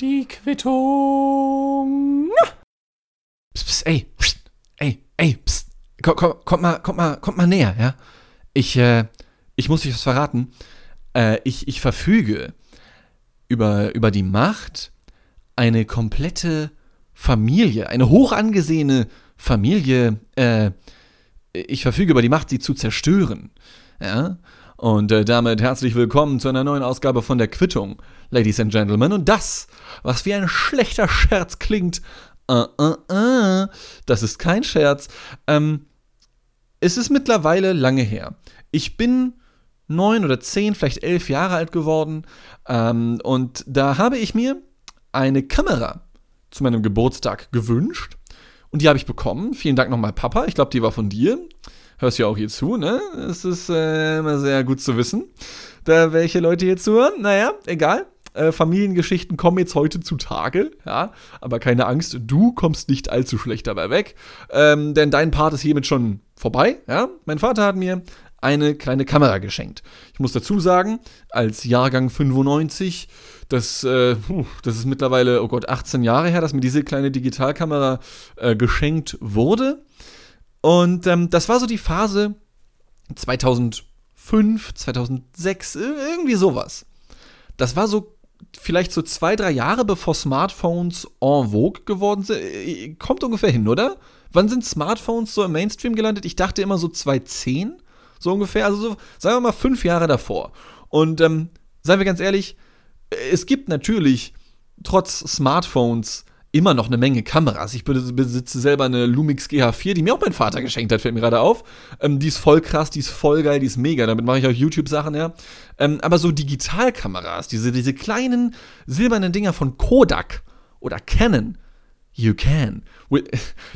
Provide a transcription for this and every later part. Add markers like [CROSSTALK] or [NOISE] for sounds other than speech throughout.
Die Quittung. Psst, psst, ey, psst, ey, ey, psst. Komm, komm, kommt mal, kommt mal, kommt mal näher, ja? Ich, äh, ich muss euch was verraten. Äh, ich, ich verfüge über, über die Macht, eine komplette Familie, eine hoch angesehene Familie, äh, ich verfüge über die Macht, sie zu zerstören. Ja? Und äh, damit herzlich willkommen zu einer neuen Ausgabe von der Quittung, Ladies and Gentlemen. Und das, was wie ein schlechter Scherz klingt, uh, uh, uh, das ist kein Scherz. Ähm, es ist mittlerweile lange her. Ich bin neun oder zehn, vielleicht elf Jahre alt geworden. Ähm, und da habe ich mir eine Kamera zu meinem Geburtstag gewünscht. Und die habe ich bekommen. Vielen Dank nochmal, Papa. Ich glaube, die war von dir. Hörst ja auch hier zu, ne? Es ist äh, immer sehr gut zu wissen, da welche Leute hier zuhören. Naja, egal. Äh, Familiengeschichten kommen jetzt heute zutage, ja. Aber keine Angst, du kommst nicht allzu schlecht dabei weg. Ähm, denn dein Part ist hiermit schon vorbei, ja. Mein Vater hat mir eine kleine Kamera geschenkt. Ich muss dazu sagen, als Jahrgang 95, das, äh, das ist mittlerweile, oh Gott, 18 Jahre her, dass mir diese kleine Digitalkamera äh, geschenkt wurde. Und ähm, das war so die Phase 2005, 2006, irgendwie sowas. Das war so vielleicht so zwei, drei Jahre bevor Smartphones en vogue geworden sind. Kommt ungefähr hin, oder? Wann sind Smartphones so im Mainstream gelandet? Ich dachte immer so 2010, so ungefähr. Also so, sagen wir mal fünf Jahre davor. Und ähm, seien wir ganz ehrlich, es gibt natürlich trotz Smartphones immer noch eine Menge Kameras. Ich besitze selber eine Lumix GH4, die mir auch mein Vater geschenkt hat, fällt mir gerade auf. Ähm, die ist voll krass, die ist voll geil, die ist mega. Damit mache ich auch YouTube-Sachen, ja. Ähm, aber so Digitalkameras, diese, diese kleinen silbernen Dinger von Kodak oder Canon, you can. [LAUGHS]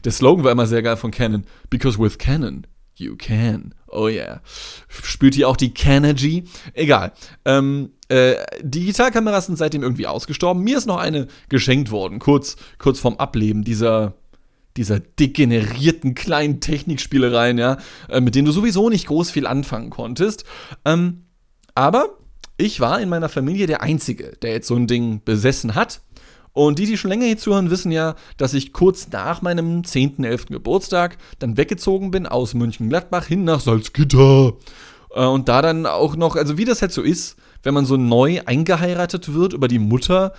Der Slogan war immer sehr geil von Canon, because with Canon, you can. Oh yeah. Spürt ihr auch die Canergy? Egal. Ähm, äh, Digitalkameras sind seitdem irgendwie ausgestorben. Mir ist noch eine geschenkt worden, kurz, kurz vorm Ableben dieser, dieser degenerierten kleinen Technikspielereien, ja, äh, mit denen du sowieso nicht groß viel anfangen konntest. Ähm, aber ich war in meiner Familie der Einzige, der jetzt so ein Ding besessen hat. Und die, die schon länger hier zuhören, wissen ja, dass ich kurz nach meinem 10., 11. Geburtstag dann weggezogen bin aus München-Gladbach hin nach Salzgitter. Äh, und da dann auch noch, also wie das halt so ist, wenn man so neu eingeheiratet wird über die Mutter,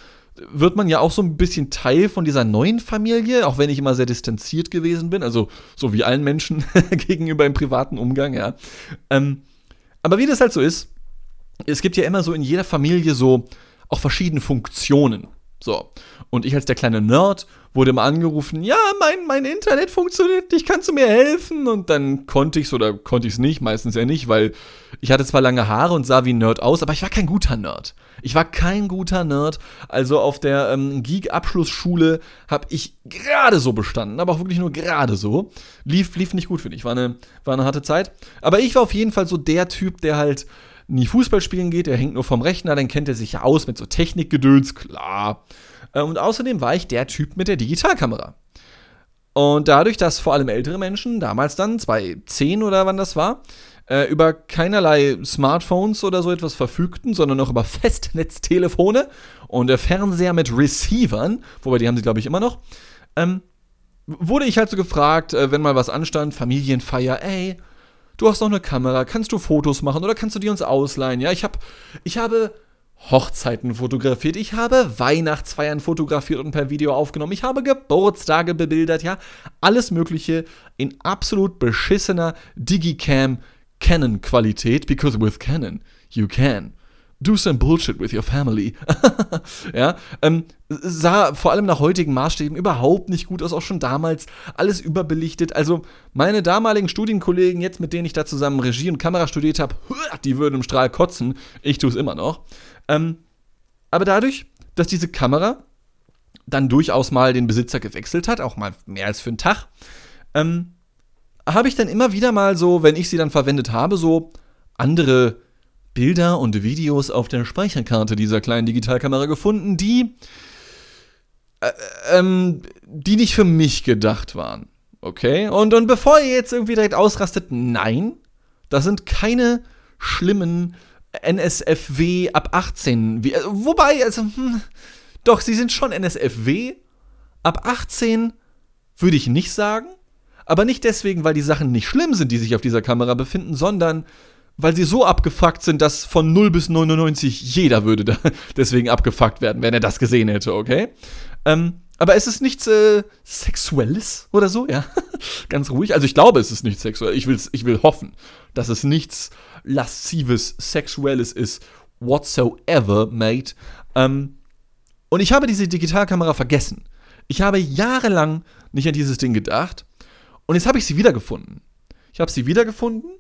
wird man ja auch so ein bisschen Teil von dieser neuen Familie, auch wenn ich immer sehr distanziert gewesen bin, also so wie allen Menschen [LAUGHS] gegenüber im privaten Umgang, ja. Ähm, aber wie das halt so ist, es gibt ja immer so in jeder Familie so auch verschiedene Funktionen. So. Und ich als der kleine Nerd wurde immer angerufen, ja, mein, mein Internet funktioniert nicht, kannst du mir helfen? Und dann konnte ich es oder konnte ich es nicht, meistens ja nicht, weil ich hatte zwar lange Haare und sah wie ein Nerd aus, aber ich war kein guter Nerd. Ich war kein guter Nerd. Also auf der ähm, Geek-Abschlussschule habe ich gerade so bestanden, aber auch wirklich nur gerade so. Lief, lief nicht gut für mich, war eine, war eine harte Zeit. Aber ich war auf jeden Fall so der Typ, der halt nie Fußball spielen geht, der hängt nur vom Rechner, dann kennt er sich ja aus mit so Technikgedöns, klar. Äh, und außerdem war ich der Typ mit der Digitalkamera. Und dadurch, dass vor allem ältere Menschen, damals dann, 2010 oder wann das war, äh, über keinerlei Smartphones oder so etwas verfügten, sondern noch über Festnetztelefone und Fernseher mit Receivern, wobei die haben sie, glaube ich, immer noch, ähm, wurde ich halt so gefragt, äh, wenn mal was anstand, Familienfeier, ey, du hast noch eine Kamera, kannst du Fotos machen oder kannst du die uns ausleihen? Ja, ich, hab, ich habe Hochzeiten fotografiert, ich habe Weihnachtsfeiern fotografiert und per Video aufgenommen, ich habe Geburtstage bebildert, ja, alles Mögliche in absolut beschissener Digicam Canon Qualität, because with Canon you can do some bullshit with your family. [LAUGHS] ja, ähm, sah vor allem nach heutigen Maßstäben überhaupt nicht gut aus, auch schon damals alles überbelichtet. Also meine damaligen Studienkollegen, jetzt mit denen ich da zusammen Regie und Kamera studiert habe, [LAUGHS] die würden im Strahl kotzen. Ich tue es immer noch. Ähm, aber dadurch, dass diese Kamera dann durchaus mal den Besitzer gewechselt hat, auch mal mehr als für einen Tag, ähm, habe ich dann immer wieder mal so, wenn ich sie dann verwendet habe, so andere Bilder und Videos auf der Speicherkarte dieser kleinen Digitalkamera gefunden, die, äh, ähm, die nicht für mich gedacht waren. Okay? Und, und bevor ihr jetzt irgendwie direkt ausrastet, nein, das sind keine schlimmen NSFW ab 18. Wie, äh, wobei, also, hm, doch, sie sind schon NSFW. Ab 18 würde ich nicht sagen. Aber nicht deswegen, weil die Sachen nicht schlimm sind, die sich auf dieser Kamera befinden, sondern weil sie so abgefuckt sind, dass von 0 bis 99 jeder würde da [LAUGHS] deswegen abgefuckt werden, wenn er das gesehen hätte, okay? Ähm, aber es ist nichts äh, Sexuelles oder so, ja? [LAUGHS] Ganz ruhig. Also ich glaube, es ist nichts Sexuelles. Ich, will's, ich will hoffen, dass es nichts Laszives, Sexuelles ist. Whatsoever, mate. Ähm, und ich habe diese Digitalkamera vergessen. Ich habe jahrelang nicht an dieses Ding gedacht. Und jetzt habe ich sie wiedergefunden. Ich habe sie wiedergefunden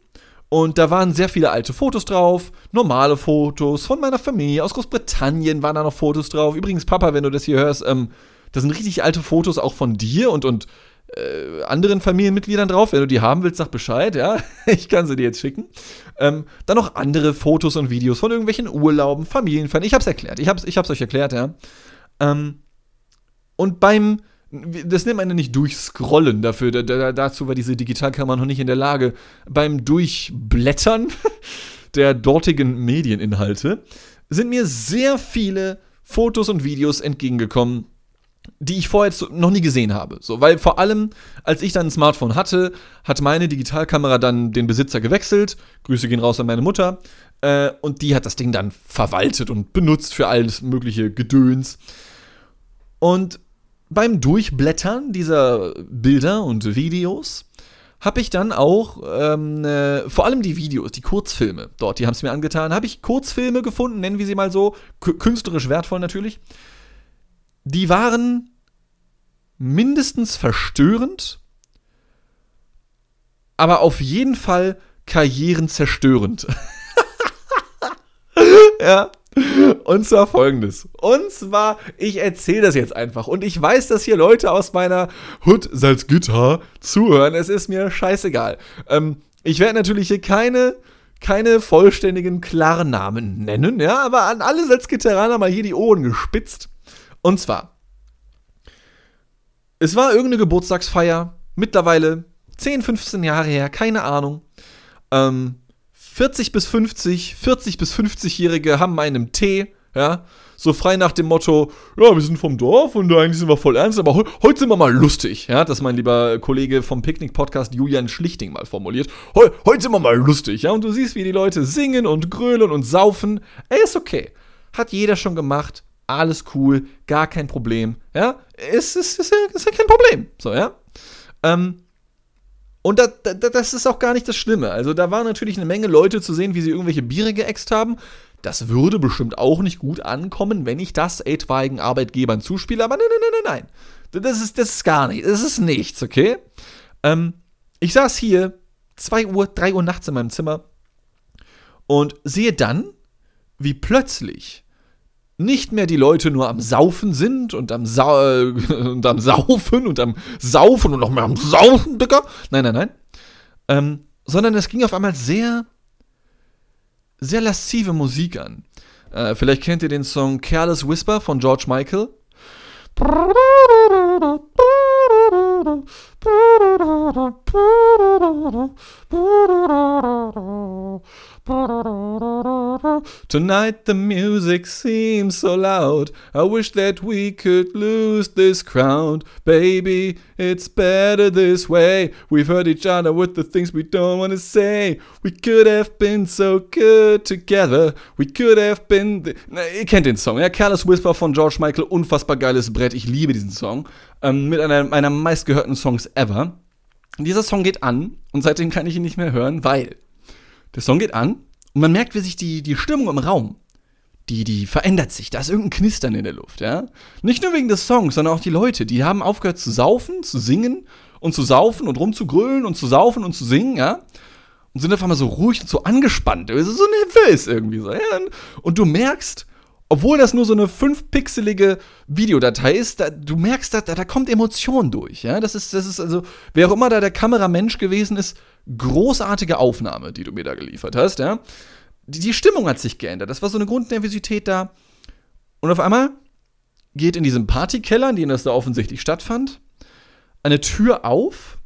und da waren sehr viele alte Fotos drauf, normale Fotos von meiner Familie. Aus Großbritannien waren da noch Fotos drauf. Übrigens, Papa, wenn du das hier hörst, ähm, da sind richtig alte Fotos auch von dir und, und äh, anderen Familienmitgliedern drauf. Wenn du die haben willst, sag Bescheid, ja. [LAUGHS] Ich kann sie dir jetzt schicken. Ähm, dann noch andere Fotos und Videos von irgendwelchen Urlauben, Familienfeiern. Ich hab's erklärt. Ich hab's, ich hab's euch erklärt, ja. Ähm, und beim das nennt man ja nicht durchscrollen dafür. Da, da, dazu war diese Digitalkamera noch nicht in der Lage. Beim Durchblättern [LAUGHS] der dortigen Medieninhalte sind mir sehr viele Fotos und Videos entgegengekommen, die ich vorher noch nie gesehen habe. So, weil vor allem, als ich dann ein Smartphone hatte, hat meine Digitalkamera dann den Besitzer gewechselt. Grüße gehen raus an meine Mutter. Äh, und die hat das Ding dann verwaltet und benutzt für alles mögliche Gedöns. Und beim Durchblättern dieser Bilder und Videos habe ich dann auch ähm, äh, vor allem die Videos, die Kurzfilme dort, die haben es mir angetan, habe ich Kurzfilme gefunden, nennen wir sie mal so, künstlerisch wertvoll natürlich. Die waren mindestens verstörend, aber auf jeden Fall karrierenzerstörend. [LAUGHS] ja. Und zwar folgendes. Und zwar, ich erzähle das jetzt einfach. Und ich weiß, dass hier Leute aus meiner Hood Salzgitter zuhören. Es ist mir scheißegal. Ähm, ich werde natürlich hier keine, keine vollständigen Klarnamen nennen, ja, aber an alle Salzgitteraner mal hier die Ohren gespitzt. Und zwar, es war irgendeine Geburtstagsfeier, mittlerweile 10, 15 Jahre her, keine Ahnung. Ähm, 40 bis 50, 40 bis 50-Jährige haben einen Tee, ja, so frei nach dem Motto, ja, wir sind vom Dorf und eigentlich sind wir voll ernst, aber he heute sind wir mal lustig, ja, das mein lieber Kollege vom Picknick-Podcast Julian Schlichting mal formuliert. He heute sind wir mal lustig, ja, und du siehst, wie die Leute singen und grölen und saufen. Ey, ist okay. Hat jeder schon gemacht, alles cool, gar kein Problem, ja, es ist, ist, ist, ist ja kein Problem, so, ja. Ähm, und da, da, das ist auch gar nicht das Schlimme. Also da waren natürlich eine Menge Leute zu sehen, wie sie irgendwelche Biere geäxt haben. Das würde bestimmt auch nicht gut ankommen, wenn ich das etwaigen Arbeitgebern zuspiele. Aber nein, nein, nein, nein, nein. Das ist, das ist gar nicht. Das ist nichts, okay? Ähm, ich saß hier 2 Uhr, 3 Uhr nachts in meinem Zimmer und sehe dann, wie plötzlich nicht mehr die Leute nur am Saufen sind und am, Sa [LAUGHS] und am Saufen und am Saufen und noch mehr am Saufen, Digga. Nein, nein, nein. Ähm, sondern es ging auf einmal sehr, sehr laszive Musik an. Äh, vielleicht kennt ihr den Song Careless Whisper von George Michael. Tonight the music seems so loud. I wish that we could lose this crowd. Baby, it's better this way. We've hurt each other with the things we don't want to say. We could have been so good together. We could have been. Na, ihr kennt den Song, ja? Careless Whisper von George Michael. Unfassbar geiles Brett. Ich liebe diesen Song. Ähm, mit einer meiner meistgehörten Songs ever. Dieser Song geht an und seitdem kann ich ihn nicht mehr hören, weil der Song geht an und man merkt, wie sich die, die Stimmung im Raum, die, die verändert sich. Da ist irgendein Knistern in der Luft, ja. Nicht nur wegen des Songs, sondern auch die Leute, die haben aufgehört zu saufen, zu singen und zu saufen und rumzugrölen und zu saufen und zu singen, ja. Und sind auf einmal so ruhig und so angespannt, so nervös irgendwie so, ja. Und du merkst, obwohl das nur so eine fünfpixelige Videodatei ist, da, du merkst, da, da kommt Emotion durch. Ja? Das, ist, das ist also, wer auch immer da der Kameramensch gewesen ist, großartige Aufnahme, die du mir da geliefert hast. Ja? Die, die Stimmung hat sich geändert. Das war so eine Grundnervosität da. Und auf einmal geht in diesem Partykeller, in dem das da offensichtlich stattfand, eine Tür auf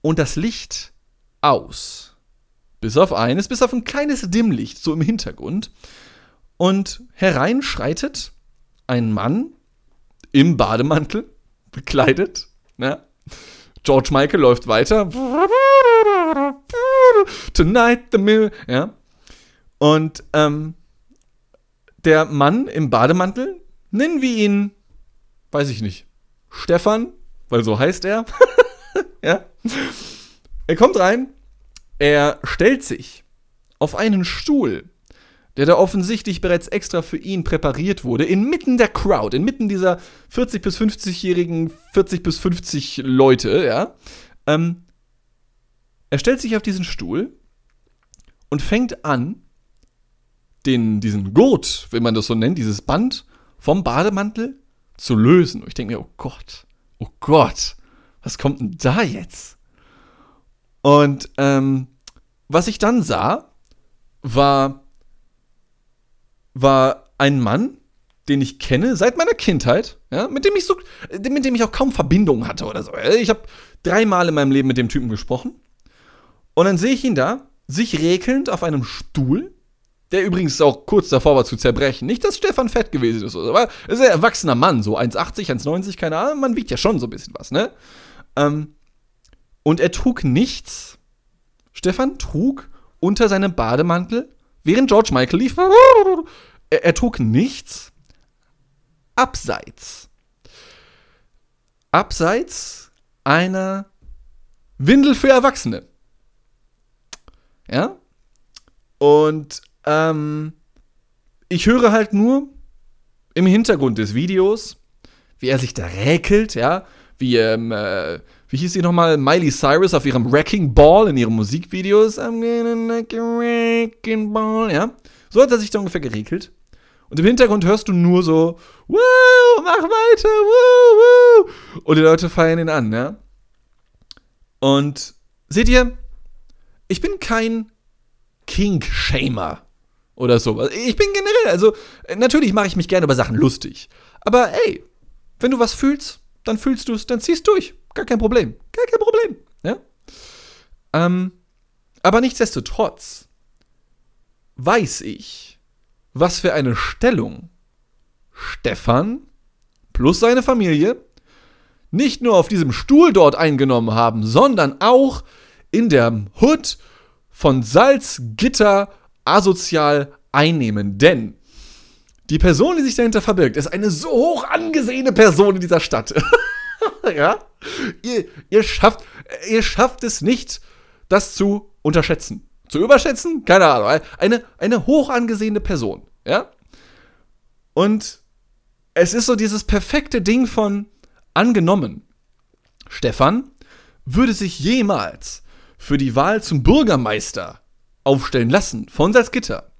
und das Licht aus Bis auf eines, bis auf ein kleines Dimmlicht, so im Hintergrund. Und herein schreitet ein Mann im Bademantel, bekleidet. Ja. George Michael läuft weiter. Tonight the Mill. Ja. Und ähm, der Mann im Bademantel, nennen wir ihn, weiß ich nicht, Stefan, weil so heißt er. [LAUGHS] ja. Er kommt rein, er stellt sich auf einen Stuhl, der da offensichtlich bereits extra für ihn präpariert wurde, inmitten der Crowd, inmitten dieser 40 bis 50-jährigen, 40 bis 50 Leute, ja. Ähm, er stellt sich auf diesen Stuhl und fängt an, den, diesen Gurt, wenn man das so nennt, dieses Band vom Bademantel zu lösen. Und ich denke mir, oh Gott, oh Gott, was kommt denn da jetzt? Und ähm, was ich dann sah, war, war ein Mann, den ich kenne seit meiner Kindheit, ja, mit dem ich so, mit dem ich auch kaum Verbindung hatte oder so. Ich habe dreimal in meinem Leben mit dem Typen gesprochen. Und dann sehe ich ihn da, sich rekelnd auf einem Stuhl, der übrigens auch kurz davor war zu zerbrechen. Nicht, dass Stefan fett gewesen ist, aber er ist ein erwachsener Mann, so 1,80, 1,90, keine Ahnung, man wiegt ja schon so ein bisschen was, ne? Ähm, und er trug nichts. Stefan trug unter seinem Bademantel, während George Michael lief, er, er trug nichts abseits. Abseits einer Windel für Erwachsene. Ja? Und ähm, ich höre halt nur im Hintergrund des Videos, wie er sich da räkelt, ja, wie, ähm, äh, wie hieß sie nochmal, Miley Cyrus auf ihrem Wrecking Ball in ihren Musikvideos, I'm gonna a wrecking ball, ja. So hat er sich da ungefähr geregelt. Und im Hintergrund hörst du nur so, Woo, mach weiter, woo, woo. Und die Leute feiern ihn an, ja. Und seht ihr, ich bin kein King-Shamer oder so. Ich bin generell, also natürlich mache ich mich gerne über Sachen lustig. Aber ey, wenn du was fühlst, dann fühlst du es, dann ziehst du durch. Gar kein Problem. Gar kein Problem. Ja? Ähm, aber nichtsdestotrotz weiß ich, was für eine Stellung Stefan plus seine Familie nicht nur auf diesem Stuhl dort eingenommen haben, sondern auch in der Hood von Salzgitter asozial einnehmen. Denn die Person, die sich dahinter verbirgt, ist eine so hoch angesehene Person in dieser Stadt. [LAUGHS] [LAUGHS] ja? Ihr, ihr, schafft, ihr schafft es nicht, das zu unterschätzen. Zu überschätzen? Keine Ahnung. Eine, eine hoch angesehene Person. Ja? Und es ist so dieses perfekte Ding von angenommen. Stefan würde sich jemals für die Wahl zum Bürgermeister aufstellen lassen von Salzgitter.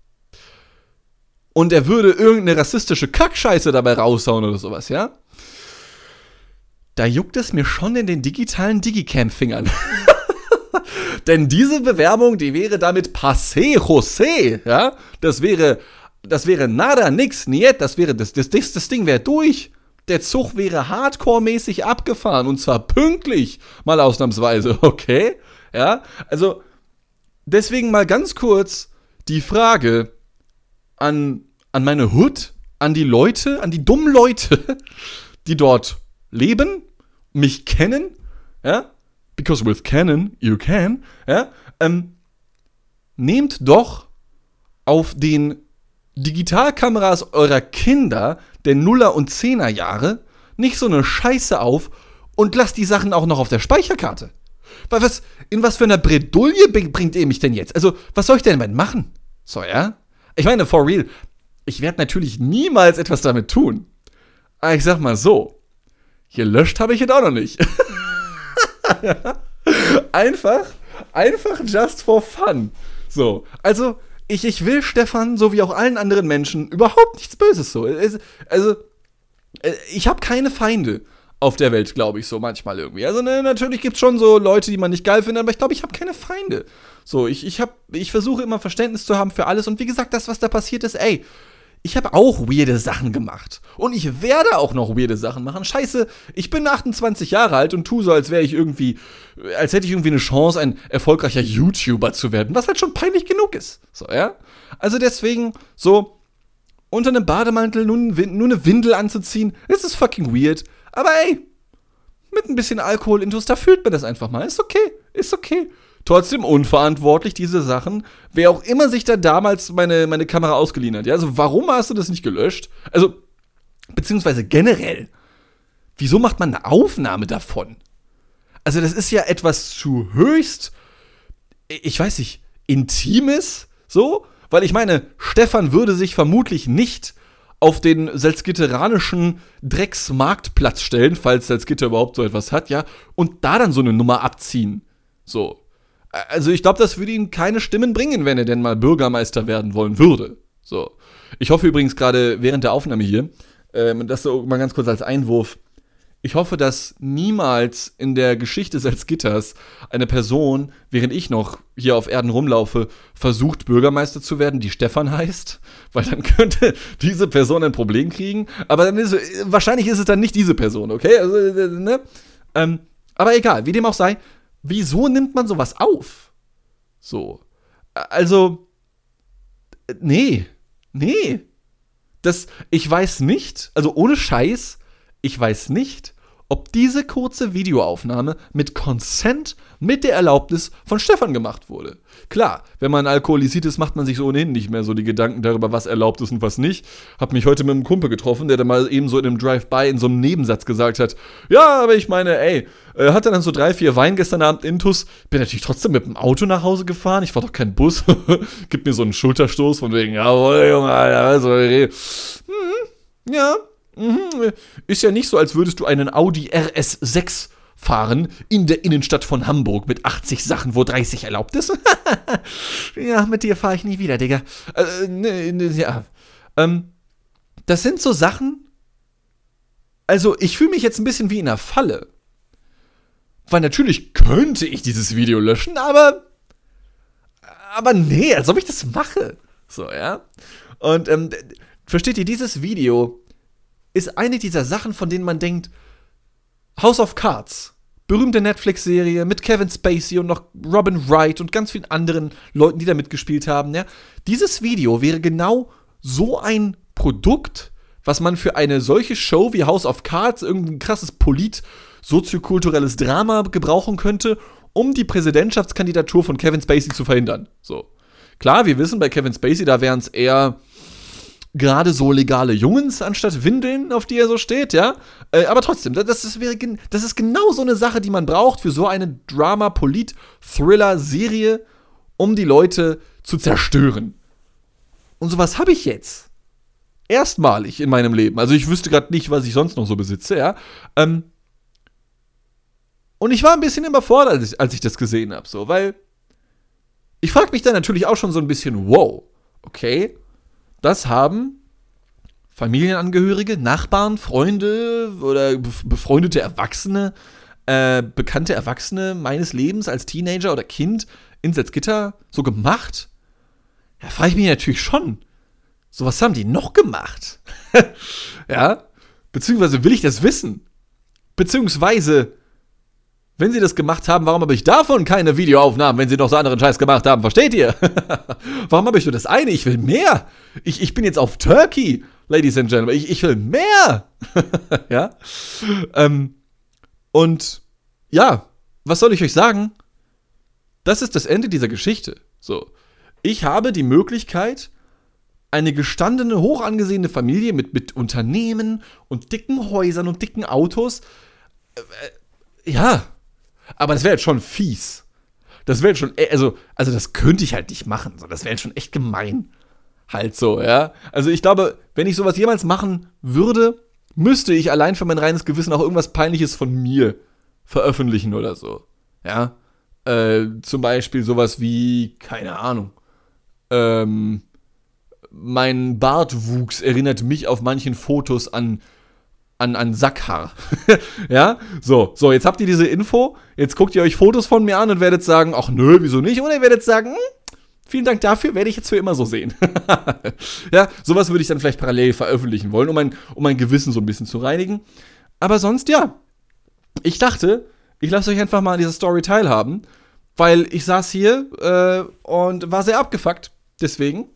Und er würde irgendeine rassistische Kackscheiße dabei raushauen oder sowas, ja? Da juckt es mir schon in den digitalen Digicam-Fingern. [LAUGHS] Denn diese Bewerbung, die wäre damit passé, José, ja? Das wäre, das wäre nada, nix, niet, das wäre, das, das, das, das Ding wäre durch. Der Zug wäre hardcore-mäßig abgefahren und zwar pünktlich, mal ausnahmsweise, [LAUGHS] okay? Ja, also deswegen mal ganz kurz die Frage an, an meine Hood, an die Leute, an die dummen Leute, [LAUGHS] die dort leben, mich kennen, ja, because with Canon you can, ja, ähm, nehmt doch auf den Digitalkameras eurer Kinder der Nuller- und Zehner-Jahre nicht so eine Scheiße auf und lasst die Sachen auch noch auf der Speicherkarte. Weil was, in was für einer Bredouille bringt ihr mich denn jetzt? Also, was soll ich denn damit machen? So, ja? Ich meine, for real, ich werde natürlich niemals etwas damit tun. Aber ich sag mal so, gelöscht habe ich es auch noch nicht. [LAUGHS] einfach, einfach just for fun. So, also, ich, ich will Stefan, so wie auch allen anderen Menschen, überhaupt nichts Böses so. Also, äh, ich habe keine Feinde auf der Welt, glaube ich, so manchmal irgendwie. Also ne, natürlich gibt es schon so Leute, die man nicht geil findet, aber ich glaube, ich habe keine Feinde. So, ich, ich, ich versuche immer Verständnis zu haben für alles und wie gesagt, das, was da passiert ist, ey, ich habe auch weirde Sachen gemacht. Und ich werde auch noch weirde Sachen machen. Scheiße, ich bin 28 Jahre alt und tu so, als wäre ich irgendwie, als hätte ich irgendwie eine Chance, ein erfolgreicher YouTuber zu werden, was halt schon peinlich genug ist. So, ja? Also deswegen, so, unter einem Bademantel nur, nur eine Windel anzuziehen, ist es fucking weird. Aber ey, mit ein bisschen Alkohol intus, da fühlt man das einfach mal. Ist okay, ist okay trotzdem unverantwortlich, diese Sachen. Wer auch immer sich da damals meine, meine Kamera ausgeliehen hat. Ja, also warum hast du das nicht gelöscht? Also, beziehungsweise generell, wieso macht man eine Aufnahme davon? Also, das ist ja etwas zu höchst, ich weiß nicht, intimes, so? Weil ich meine, Stefan würde sich vermutlich nicht auf den salzgitteranischen Drecksmarktplatz stellen, falls Salzgitter überhaupt so etwas hat, ja, und da dann so eine Nummer abziehen. So. Also ich glaube, das würde ihm keine Stimmen bringen, wenn er denn mal Bürgermeister werden wollen würde. So. Ich hoffe übrigens gerade während der Aufnahme hier, ähm, das so mal ganz kurz als Einwurf, ich hoffe, dass niemals in der Geschichte Salzgitters eine Person, während ich noch hier auf Erden rumlaufe, versucht, Bürgermeister zu werden, die Stefan heißt, weil dann [LAUGHS] könnte diese Person ein Problem kriegen. Aber dann ist wahrscheinlich ist es dann nicht diese Person, okay? Also, äh, ne? Ähm, aber egal, wie dem auch sei, wieso nimmt man sowas auf? So. Also, nee, nee. Das, ich weiß nicht, also ohne Scheiß, ich weiß nicht, ob diese kurze Videoaufnahme mit Consent, mit der Erlaubnis von Stefan gemacht wurde. Klar, wenn man alkoholisiert ist, macht man sich so ohnehin nicht mehr so die Gedanken darüber, was erlaubt ist und was nicht. Hab mich heute mit einem Kumpel getroffen, der da mal eben so in einem Drive-By in so einem Nebensatz gesagt hat, ja, aber ich meine, ey, äh, hatte dann so drei, vier Wein gestern Abend intus, bin natürlich trotzdem mit dem Auto nach Hause gefahren, ich war doch kein Bus, [LAUGHS] gibt mir so einen Schulterstoß von wegen, jawohl, Junge, Alter, also, hm, ja. Ist ja nicht so, als würdest du einen Audi RS6 fahren in der Innenstadt von Hamburg mit 80 Sachen, wo 30 erlaubt ist. [LAUGHS] ja, mit dir fahre ich nie wieder, Digga. Äh, ne, ne, ja. Ähm, das sind so Sachen. Also, ich fühle mich jetzt ein bisschen wie in einer Falle. Weil natürlich könnte ich dieses Video löschen, aber. Aber nee, als ob ich das mache. So, ja. Und, ähm, versteht ihr, dieses Video ist eine dieser Sachen, von denen man denkt, House of Cards, berühmte Netflix-Serie mit Kevin Spacey und noch Robin Wright und ganz vielen anderen Leuten, die da mitgespielt haben. Ja. Dieses Video wäre genau so ein Produkt, was man für eine solche Show wie House of Cards, irgendein krasses Polit- soziokulturelles Drama gebrauchen könnte, um die Präsidentschaftskandidatur von Kevin Spacey zu verhindern. So. Klar, wir wissen, bei Kevin Spacey, da wären es eher gerade so legale Jungens anstatt Windeln, auf die er so steht, ja. Äh, aber trotzdem, das, das, wäre, das ist genau so eine Sache, die man braucht für so eine Drama-Polit-Thriller-Serie, um die Leute zu zerstören. Und sowas habe ich jetzt. Erstmalig in meinem Leben. Also ich wüsste gerade nicht, was ich sonst noch so besitze, ja. Ähm, und ich war ein bisschen überfordert, als ich, als ich das gesehen habe, so, weil ich frage mich dann natürlich auch schon so ein bisschen, wow, okay, das haben Familienangehörige, Nachbarn, Freunde oder befreundete Erwachsene, äh, bekannte Erwachsene meines Lebens als Teenager oder Kind in Salzgitter so gemacht? Ja, frage ich mich natürlich schon. So was haben die noch gemacht? [LAUGHS] ja? Beziehungsweise will ich das wissen? Beziehungsweise wenn sie das gemacht haben, warum habe ich davon keine Videoaufnahmen, wenn sie noch so anderen Scheiß gemacht haben? Versteht ihr? [LAUGHS] warum habe ich nur das eine? Ich will mehr. Ich, ich bin jetzt auf Turkey, Ladies and Gentlemen. Ich, ich will mehr. [LAUGHS] ja? Ähm, und ja, was soll ich euch sagen? Das ist das Ende dieser Geschichte. So. Ich habe die Möglichkeit, eine gestandene, hoch angesehene Familie mit, mit Unternehmen und dicken Häusern und dicken Autos. Äh, äh ja, aber das wäre jetzt schon fies. Das wäre schon, also, also das könnte ich halt nicht machen. Das wäre schon echt gemein. Halt so, ja. Also ich glaube, wenn ich sowas jemals machen würde, müsste ich allein für mein reines Gewissen auch irgendwas Peinliches von mir veröffentlichen oder so. Ja. Äh, zum Beispiel sowas wie, keine Ahnung. Ähm, mein Bartwuchs erinnert mich auf manchen Fotos an an, an Sackhaar. [LAUGHS] ja, so, so, jetzt habt ihr diese Info, jetzt guckt ihr euch Fotos von mir an und werdet sagen, ach nö, wieso nicht? Oder ihr werdet sagen, hm, Vielen Dank dafür, werde ich jetzt für immer so sehen. [LAUGHS] ja, sowas würde ich dann vielleicht parallel veröffentlichen wollen, um mein, um mein Gewissen so ein bisschen zu reinigen. Aber sonst, ja. Ich dachte, ich lasse euch einfach mal an dieser Story teilhaben, weil ich saß hier äh, und war sehr abgefuckt. Deswegen.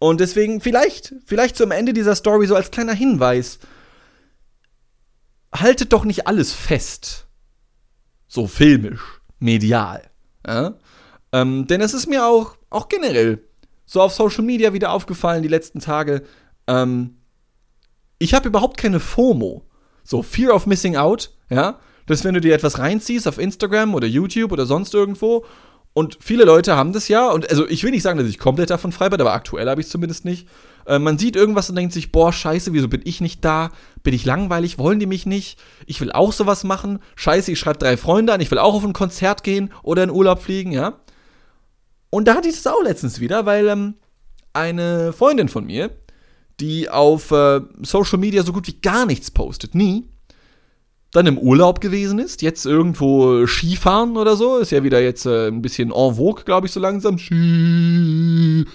Und deswegen, vielleicht, vielleicht zum Ende dieser Story so als kleiner Hinweis. Haltet doch nicht alles fest. So filmisch, medial. Ja? Ähm, denn es ist mir auch, auch generell so auf Social Media wieder aufgefallen die letzten Tage. Ähm, ich habe überhaupt keine FOMO. So, Fear of Missing Out, ja. Dass wenn du dir etwas reinziehst auf Instagram oder YouTube oder sonst irgendwo und viele Leute haben das ja, und also ich will nicht sagen, dass ich komplett davon frei bin, aber aktuell habe ich es zumindest nicht. Äh, man sieht irgendwas und denkt sich, boah, scheiße, wieso bin ich nicht da? Bin ich langweilig? Wollen die mich nicht? Ich will auch sowas machen. Scheiße, ich schreibe drei Freunde an, ich will auch auf ein Konzert gehen oder in Urlaub fliegen, ja. Und da hatte ich das auch letztens wieder, weil ähm, eine Freundin von mir, die auf äh, Social Media so gut wie gar nichts postet, nie, dann im Urlaub gewesen ist, jetzt irgendwo Skifahren oder so, ist ja wieder jetzt äh, ein bisschen en vogue, glaube ich, so langsam. Skifahren.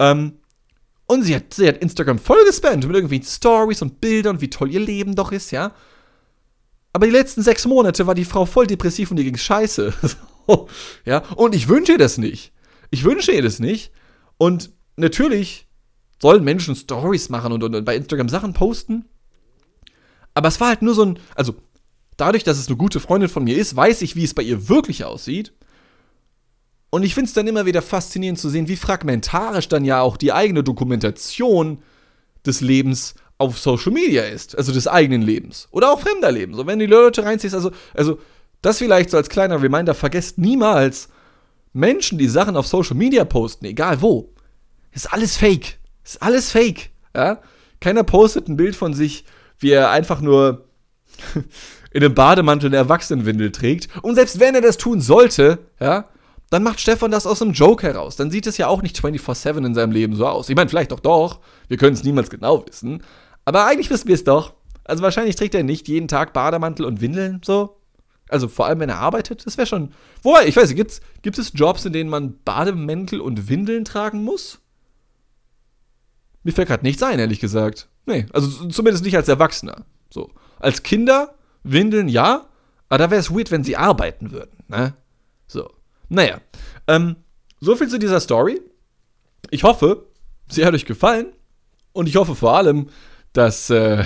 Ähm, und sie hat, sie hat Instagram voll gespammt mit irgendwie Stories und Bildern wie toll ihr Leben doch ist, ja. Aber die letzten sechs Monate war die Frau voll depressiv und ihr ging scheiße. [LAUGHS] ja, und ich wünsche ihr das nicht. Ich wünsche ihr das nicht. Und natürlich sollen Menschen Stories machen und, und, und bei Instagram Sachen posten. Aber es war halt nur so ein, also dadurch, dass es eine gute Freundin von mir ist, weiß ich, wie es bei ihr wirklich aussieht. Und ich finde es dann immer wieder faszinierend zu sehen, wie fragmentarisch dann ja auch die eigene Dokumentation des Lebens auf Social Media ist, also des eigenen Lebens oder auch fremder Lebens. So, wenn die Leute reinziehst, also, also das vielleicht so als kleiner Reminder, vergesst niemals, Menschen, die Sachen auf Social Media posten, egal wo, ist alles fake. Ist alles fake. Ja? Keiner postet ein Bild von sich, wie er einfach nur [LAUGHS] in einem Bademantel eine Erwachsenenwindel trägt. Und selbst wenn er das tun sollte, ja, dann macht Stefan das aus einem Joke heraus. Dann sieht es ja auch nicht 24-7 in seinem Leben so aus. Ich meine, vielleicht doch doch. Wir können es niemals genau wissen. Aber eigentlich wissen wir es doch. Also wahrscheinlich trägt er nicht jeden Tag Bademantel und Windeln so. Also vor allem, wenn er arbeitet, das wäre schon. Wobei, ich weiß nicht, gibt es Jobs, in denen man Bademäntel und Windeln tragen muss? Mir fällt gerade nichts ein, ehrlich gesagt. Nee, also zumindest nicht als Erwachsener. So. Als Kinder, Windeln ja, aber da wäre es weird, wenn sie arbeiten würden, ne? So. Naja. Ähm, so viel zu dieser Story. Ich hoffe, sie hat euch gefallen. Und ich hoffe vor allem, dass, äh,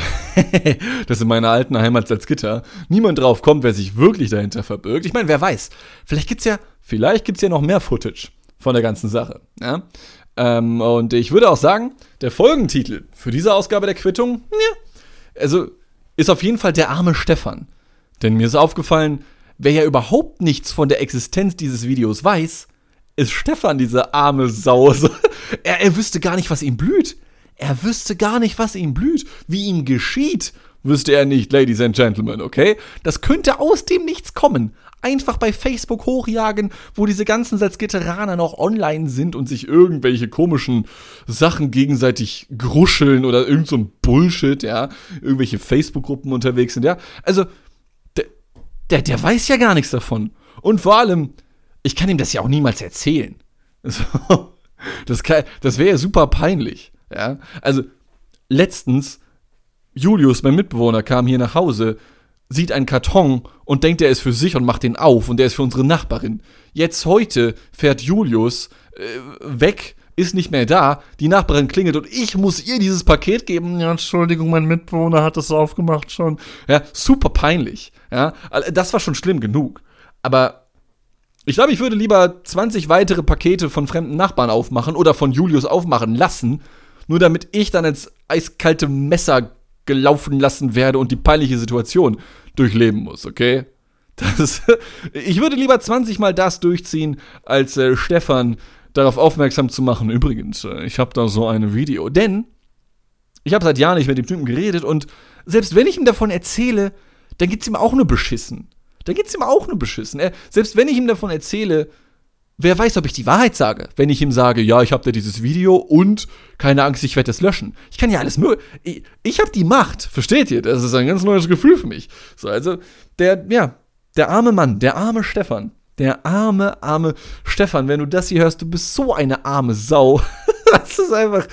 [LAUGHS] dass in meiner alten Heimat Salzgitter niemand drauf kommt, wer sich wirklich dahinter verbirgt. Ich meine, wer weiß, vielleicht gibt's ja, vielleicht gibt's ja noch mehr Footage von der ganzen Sache. Ja? Ähm, und ich würde auch sagen, der Folgentitel für diese Ausgabe der Quittung, ja, also ist auf jeden Fall der arme Stefan. Denn mir ist aufgefallen, wer ja überhaupt nichts von der Existenz dieses Videos weiß, ist Stefan, diese arme Sau. [LAUGHS] er, er wüsste gar nicht, was ihm blüht. Er wüsste gar nicht, was ihm blüht, wie ihm geschieht, wüsste er nicht, Ladies and Gentlemen, okay? Das könnte aus dem Nichts kommen. Einfach bei Facebook hochjagen, wo diese ganzen Salzgitteraner noch online sind und sich irgendwelche komischen Sachen gegenseitig gruscheln oder irgend so ein Bullshit, ja? Irgendwelche Facebook-Gruppen unterwegs sind, ja? Also, der, der, der weiß ja gar nichts davon. Und vor allem, ich kann ihm das ja auch niemals erzählen. [LAUGHS] Das, das wäre ja super peinlich. Ja? Also, letztens, Julius, mein Mitbewohner, kam hier nach Hause, sieht einen Karton und denkt, er ist für sich und macht den auf und der ist für unsere Nachbarin. Jetzt heute fährt Julius äh, weg, ist nicht mehr da, die Nachbarin klingelt und ich muss ihr dieses Paket geben. Ja, Entschuldigung, mein Mitbewohner hat das aufgemacht schon. Ja, super peinlich. Ja, das war schon schlimm genug. Aber ich glaube, ich würde lieber 20 weitere Pakete von fremden Nachbarn aufmachen oder von Julius aufmachen lassen, nur damit ich dann ins eiskalte Messer gelaufen lassen werde und die peinliche Situation durchleben muss, okay? Das, [LAUGHS] ich würde lieber 20 Mal das durchziehen, als äh, Stefan darauf aufmerksam zu machen. Übrigens, äh, ich habe da so ein Video. Denn ich habe seit Jahren nicht mit dem Typen geredet und selbst wenn ich ihm davon erzähle, dann geht's ihm auch nur beschissen. Dann geht's ihm auch nur beschissen. Er, selbst wenn ich ihm davon erzähle, Wer weiß, ob ich die Wahrheit sage, wenn ich ihm sage, ja, ich habe da dieses Video und keine Angst, ich werde es löschen. Ich kann ja alles möglich. Ich, ich habe die Macht, versteht ihr? Das ist ein ganz neues Gefühl für mich. So, also der, ja, der arme Mann, der arme Stefan, Der arme, arme Stefan, wenn du das hier hörst, du bist so eine arme Sau. [LAUGHS] das ist einfach.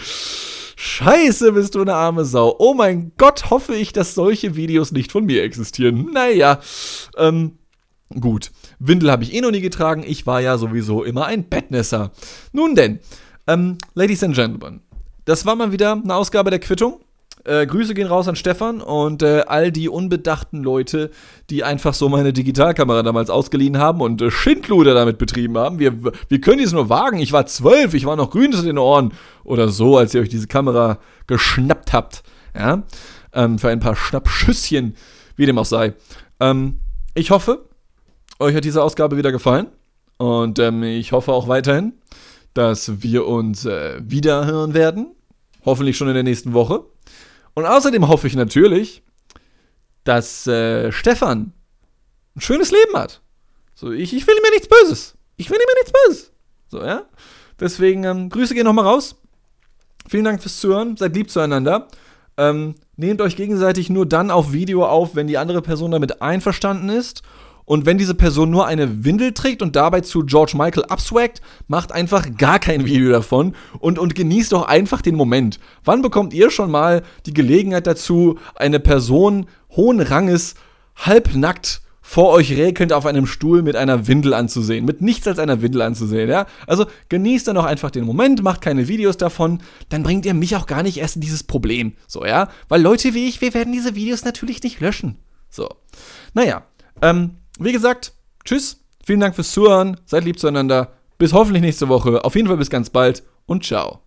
Scheiße, bist du eine arme Sau. Oh mein Gott, hoffe ich, dass solche Videos nicht von mir existieren. Naja, ähm, gut. Windel habe ich eh noch nie getragen. Ich war ja sowieso immer ein Bettnässer. Nun denn, ähm, Ladies and Gentlemen, das war mal wieder eine Ausgabe der Quittung. Äh, Grüße gehen raus an Stefan und äh, all die unbedachten Leute, die einfach so meine Digitalkamera damals ausgeliehen haben und äh, Schindluder damit betrieben haben. Wir, wir können dies nur wagen. Ich war zwölf, ich war noch grün in den Ohren. Oder so, als ihr euch diese Kamera geschnappt habt. Ja, ähm, für ein paar Schnappschüsschen, wie dem auch sei. Ähm, ich hoffe, euch hat diese Ausgabe wieder gefallen. Und ähm, ich hoffe auch weiterhin, dass wir uns äh, wieder hören werden. Hoffentlich schon in der nächsten Woche. Und außerdem hoffe ich natürlich, dass äh, Stefan ein schönes Leben hat. So, ich, ich will mir nichts Böses. Ich will mir nichts Böses. So, ja. Deswegen, ähm, Grüße gehen nochmal raus. Vielen Dank fürs Zuhören. Seid lieb zueinander. Ähm, nehmt euch gegenseitig nur dann auf Video auf, wenn die andere Person damit einverstanden ist. Und wenn diese Person nur eine Windel trägt und dabei zu George Michael abswaggt, macht einfach gar kein Video davon und, und genießt doch einfach den Moment. Wann bekommt ihr schon mal die Gelegenheit dazu, eine Person hohen Ranges halbnackt vor euch räkelnd auf einem Stuhl mit einer Windel anzusehen, mit nichts als einer Windel anzusehen, ja? Also genießt dann doch einfach den Moment, macht keine Videos davon, dann bringt ihr mich auch gar nicht erst in dieses Problem, so, ja? Weil Leute wie ich, wir werden diese Videos natürlich nicht löschen. So. Naja, ähm, wie gesagt, tschüss, vielen Dank fürs Zuhören, seid lieb zueinander, bis hoffentlich nächste Woche, auf jeden Fall bis ganz bald und ciao.